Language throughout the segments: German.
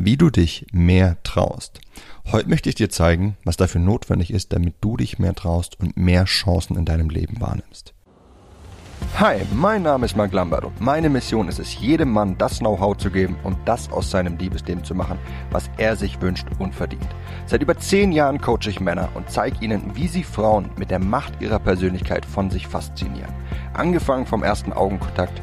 wie du dich mehr traust. Heute möchte ich dir zeigen, was dafür notwendig ist, damit du dich mehr traust und mehr Chancen in deinem Leben wahrnimmst. Hi, mein Name ist Mark Lambert und meine Mission ist es, jedem Mann das Know-how zu geben und das aus seinem Liebesleben zu machen, was er sich wünscht und verdient. Seit über zehn Jahren coache ich Männer und zeige ihnen, wie sie Frauen mit der Macht ihrer Persönlichkeit von sich faszinieren. Angefangen vom ersten Augenkontakt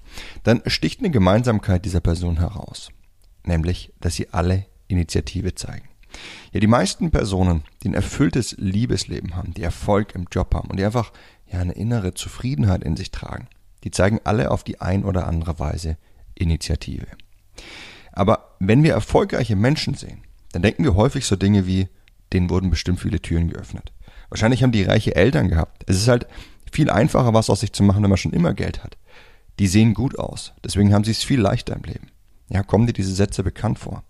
dann sticht eine Gemeinsamkeit dieser Person heraus nämlich, dass sie alle Initiative zeigen. Ja, die meisten Personen, die ein erfülltes Liebesleben haben, die Erfolg im Job haben und die einfach ja eine innere Zufriedenheit in sich tragen, die zeigen alle auf die ein oder andere Weise Initiative. Aber wenn wir erfolgreiche Menschen sehen, dann denken wir häufig so Dinge wie, denen wurden bestimmt viele Türen geöffnet. Wahrscheinlich haben die reiche Eltern gehabt. Es ist halt viel einfacher, was aus sich zu machen, wenn man schon immer Geld hat. Die sehen gut aus, deswegen haben sie es viel leichter im Leben. Ja, kommen dir diese Sätze bekannt vor?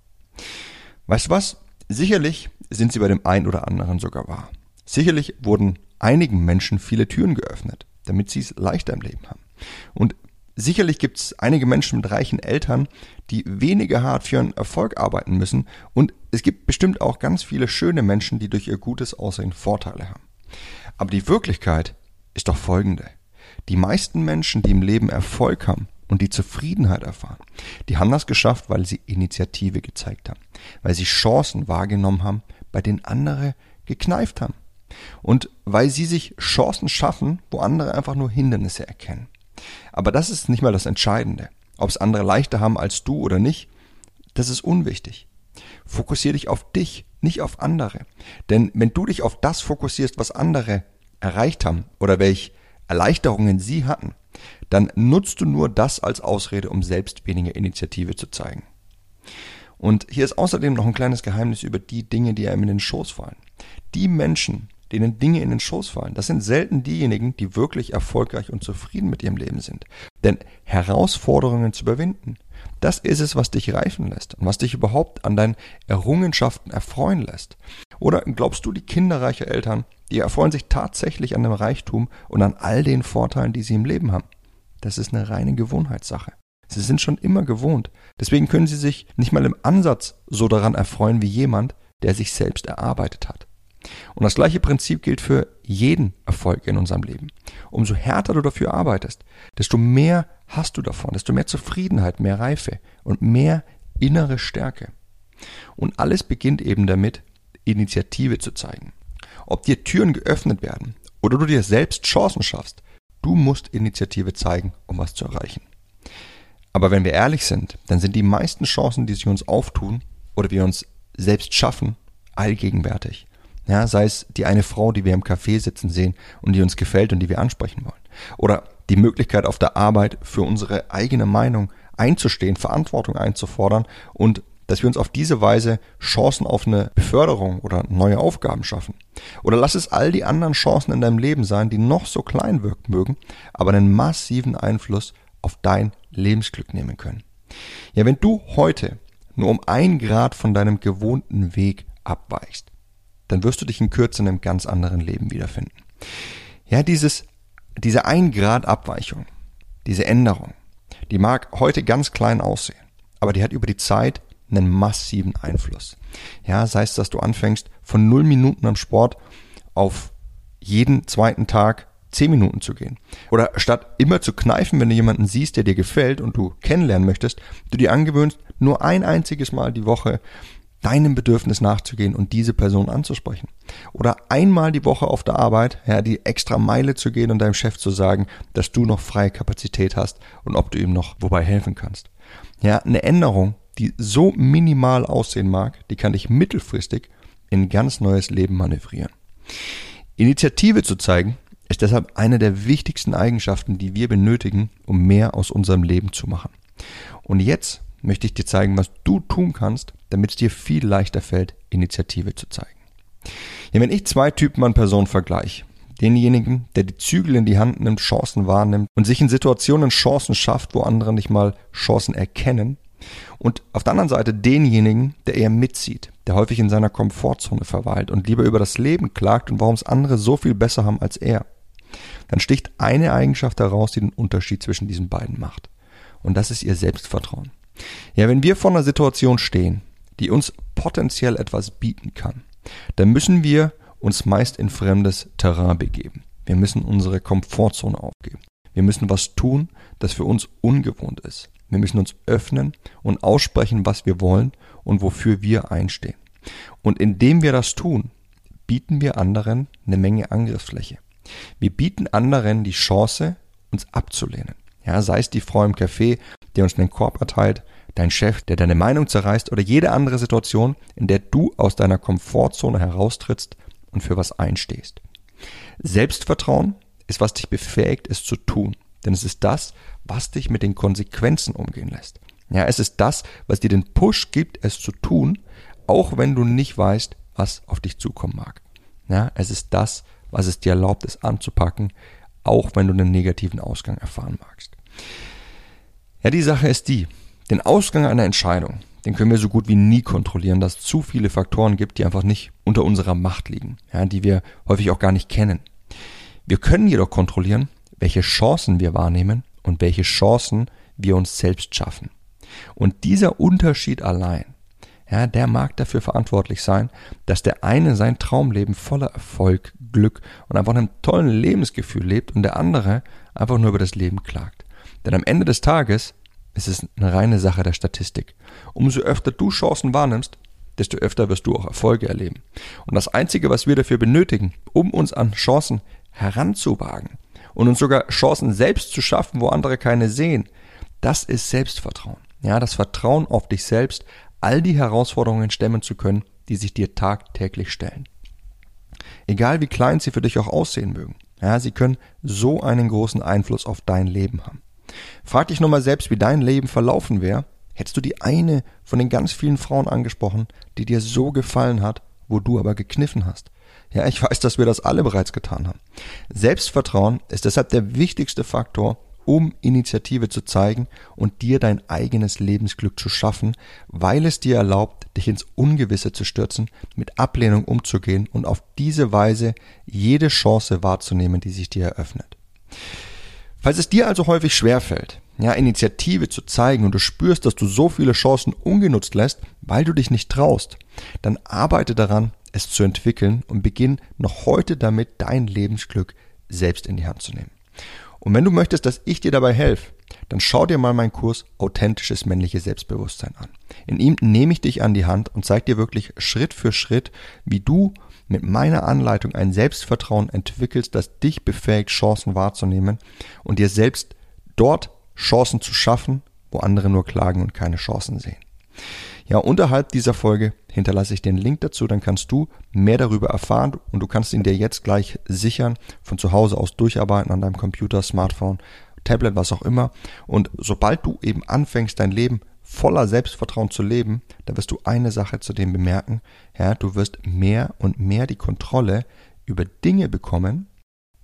Weißt du was? Sicherlich sind sie bei dem einen oder anderen sogar wahr. Sicherlich wurden einigen Menschen viele Türen geöffnet, damit sie es leichter im Leben haben. Und sicherlich gibt es einige Menschen mit reichen Eltern, die weniger hart für ihren Erfolg arbeiten müssen. Und es gibt bestimmt auch ganz viele schöne Menschen, die durch ihr gutes Aussehen Vorteile haben. Aber die Wirklichkeit ist doch folgende. Die meisten Menschen, die im Leben Erfolg haben, und die Zufriedenheit erfahren. Die haben das geschafft, weil sie Initiative gezeigt haben, weil sie Chancen wahrgenommen haben, bei denen andere gekneift haben. Und weil sie sich Chancen schaffen, wo andere einfach nur Hindernisse erkennen. Aber das ist nicht mal das Entscheidende. Ob es andere leichter haben als du oder nicht, das ist unwichtig. Fokussiere dich auf dich, nicht auf andere. Denn wenn du dich auf das fokussierst, was andere erreicht haben oder welche Erleichterungen sie hatten, dann nutzt du nur das als Ausrede, um selbst weniger Initiative zu zeigen. Und hier ist außerdem noch ein kleines Geheimnis über die Dinge, die einem in den Schoß fallen. Die Menschen, denen Dinge in den Schoß fallen, das sind selten diejenigen, die wirklich erfolgreich und zufrieden mit ihrem Leben sind. Denn Herausforderungen zu überwinden, das ist es, was dich reifen lässt und was dich überhaupt an deinen Errungenschaften erfreuen lässt. Oder glaubst du, die kinderreiche Eltern, die erfreuen sich tatsächlich an dem Reichtum und an all den Vorteilen, die sie im Leben haben? Das ist eine reine Gewohnheitssache. Sie sind schon immer gewohnt. Deswegen können sie sich nicht mal im Ansatz so daran erfreuen wie jemand, der sich selbst erarbeitet hat. Und das gleiche Prinzip gilt für jeden Erfolg in unserem Leben. Umso härter du dafür arbeitest, desto mehr hast du davon, desto mehr Zufriedenheit, mehr Reife und mehr innere Stärke. Und alles beginnt eben damit, Initiative zu zeigen. Ob dir Türen geöffnet werden oder du dir selbst Chancen schaffst, Du musst Initiative zeigen, um was zu erreichen. Aber wenn wir ehrlich sind, dann sind die meisten Chancen, die sich uns auftun oder wir uns selbst schaffen, allgegenwärtig. Ja, sei es die eine Frau, die wir im Café sitzen sehen und die uns gefällt und die wir ansprechen wollen. Oder die Möglichkeit auf der Arbeit für unsere eigene Meinung einzustehen, Verantwortung einzufordern und dass wir uns auf diese Weise Chancen auf eine Beförderung oder neue Aufgaben schaffen. Oder lass es all die anderen Chancen in deinem Leben sein, die noch so klein wirken mögen, aber einen massiven Einfluss auf dein Lebensglück nehmen können. Ja, wenn du heute nur um ein Grad von deinem gewohnten Weg abweichst, dann wirst du dich in Kürze in einem ganz anderen Leben wiederfinden. Ja, dieses, diese ein Grad Abweichung, diese Änderung, die mag heute ganz klein aussehen, aber die hat über die Zeit einen massiven Einfluss. Ja, sei es, dass du anfängst von null Minuten am Sport auf jeden zweiten Tag zehn Minuten zu gehen. Oder statt immer zu kneifen, wenn du jemanden siehst, der dir gefällt und du kennenlernen möchtest, du dir angewöhnst, nur ein einziges Mal die Woche deinem Bedürfnis nachzugehen und diese Person anzusprechen. Oder einmal die Woche auf der Arbeit, ja, die extra Meile zu gehen und deinem Chef zu sagen, dass du noch freie Kapazität hast und ob du ihm noch wobei helfen kannst. Ja, eine Änderung die so minimal aussehen mag, die kann dich mittelfristig in ganz neues Leben manövrieren. Initiative zu zeigen, ist deshalb eine der wichtigsten Eigenschaften, die wir benötigen, um mehr aus unserem Leben zu machen. Und jetzt möchte ich dir zeigen, was du tun kannst, damit es dir viel leichter fällt, Initiative zu zeigen. Ja, wenn ich zwei Typen an Personen vergleiche, denjenigen, der die Zügel in die Hand nimmt, Chancen wahrnimmt und sich in Situationen Chancen schafft, wo andere nicht mal Chancen erkennen, und auf der anderen Seite denjenigen, der eher mitzieht, der häufig in seiner Komfortzone verweilt und lieber über das Leben klagt und warum es andere so viel besser haben als er, dann sticht eine Eigenschaft heraus, die den Unterschied zwischen diesen beiden macht. Und das ist ihr Selbstvertrauen. Ja, wenn wir vor einer Situation stehen, die uns potenziell etwas bieten kann, dann müssen wir uns meist in fremdes Terrain begeben. Wir müssen unsere Komfortzone aufgeben. Wir müssen was tun, das für uns ungewohnt ist. Wir müssen uns öffnen und aussprechen, was wir wollen und wofür wir einstehen. Und indem wir das tun, bieten wir anderen eine Menge Angriffsfläche. Wir bieten anderen die Chance, uns abzulehnen. Ja, sei es die Frau im Café, die uns einen Korb erteilt, dein Chef, der deine Meinung zerreißt oder jede andere Situation, in der du aus deiner Komfortzone heraustrittst und für was einstehst. Selbstvertrauen ist, was dich befähigt, es zu tun. Denn es ist das, was dich mit den Konsequenzen umgehen lässt. Ja, es ist das, was dir den Push gibt, es zu tun, auch wenn du nicht weißt, was auf dich zukommen mag. Ja, es ist das, was es dir erlaubt, es anzupacken, auch wenn du einen negativen Ausgang erfahren magst. Ja, die Sache ist die, den Ausgang einer Entscheidung, den können wir so gut wie nie kontrollieren, dass es zu viele Faktoren gibt, die einfach nicht unter unserer Macht liegen, ja, die wir häufig auch gar nicht kennen. Wir können jedoch kontrollieren, welche Chancen wir wahrnehmen und welche Chancen wir uns selbst schaffen. Und dieser Unterschied allein, ja, der mag dafür verantwortlich sein, dass der eine sein Traumleben voller Erfolg, Glück und einfach einem tollen Lebensgefühl lebt und der andere einfach nur über das Leben klagt. Denn am Ende des Tages ist es eine reine Sache der Statistik. Umso öfter du Chancen wahrnimmst, desto öfter wirst du auch Erfolge erleben. Und das Einzige, was wir dafür benötigen, um uns an Chancen heranzuwagen und uns sogar Chancen selbst zu schaffen, wo andere keine sehen, das ist Selbstvertrauen. Ja, das Vertrauen auf dich selbst, all die Herausforderungen stemmen zu können, die sich dir tagtäglich stellen. Egal wie klein sie für dich auch aussehen mögen, ja, sie können so einen großen Einfluss auf dein Leben haben. Frag dich nur mal selbst, wie dein Leben verlaufen wäre, hättest du die eine von den ganz vielen Frauen angesprochen, die dir so gefallen hat, wo du aber gekniffen hast. Ja, ich weiß, dass wir das alle bereits getan haben. Selbstvertrauen ist deshalb der wichtigste Faktor, um Initiative zu zeigen und dir dein eigenes Lebensglück zu schaffen, weil es dir erlaubt, dich ins Ungewisse zu stürzen, mit Ablehnung umzugehen und auf diese Weise jede Chance wahrzunehmen, die sich dir eröffnet. Falls es dir also häufig schwerfällt, ja, Initiative zu zeigen und du spürst, dass du so viele Chancen ungenutzt lässt, weil du dich nicht traust, dann arbeite daran, es zu entwickeln und beginn noch heute damit, dein Lebensglück selbst in die Hand zu nehmen. Und wenn du möchtest, dass ich dir dabei helfe, dann schau dir mal meinen Kurs Authentisches männliches Selbstbewusstsein an. In ihm nehme ich dich an die Hand und zeige dir wirklich Schritt für Schritt, wie du mit meiner Anleitung ein Selbstvertrauen entwickelst, das dich befähigt, Chancen wahrzunehmen und dir selbst dort Chancen zu schaffen, wo andere nur klagen und keine Chancen sehen. Ja, unterhalb dieser Folge hinterlasse ich den Link dazu, dann kannst du mehr darüber erfahren und du kannst ihn dir jetzt gleich sichern, von zu Hause aus durcharbeiten an deinem Computer, Smartphone, Tablet, was auch immer. Und sobald du eben anfängst, dein Leben voller Selbstvertrauen zu leben, da wirst du eine Sache zu dem bemerken, ja, du wirst mehr und mehr die Kontrolle über Dinge bekommen,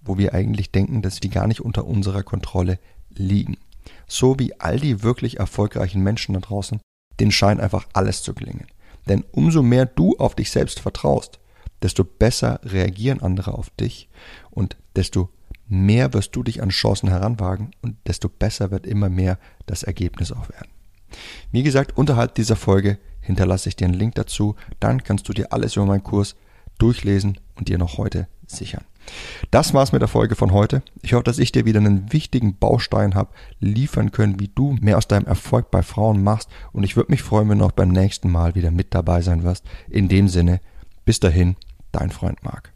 wo wir eigentlich denken, dass die gar nicht unter unserer Kontrolle liegen. So wie all die wirklich erfolgreichen Menschen da draußen, denen scheint einfach alles zu gelingen. Denn umso mehr du auf dich selbst vertraust, desto besser reagieren andere auf dich und desto mehr wirst du dich an Chancen heranwagen und desto besser wird immer mehr das Ergebnis auch werden. Wie gesagt, unterhalb dieser Folge hinterlasse ich dir einen Link dazu. Dann kannst du dir alles über meinen Kurs durchlesen und dir noch heute sichern. Das war's mit der Folge von heute. Ich hoffe, dass ich dir wieder einen wichtigen Baustein habe liefern können, wie du mehr aus deinem Erfolg bei Frauen machst. Und ich würde mich freuen, wenn du auch beim nächsten Mal wieder mit dabei sein wirst. In dem Sinne, bis dahin, dein Freund Marc.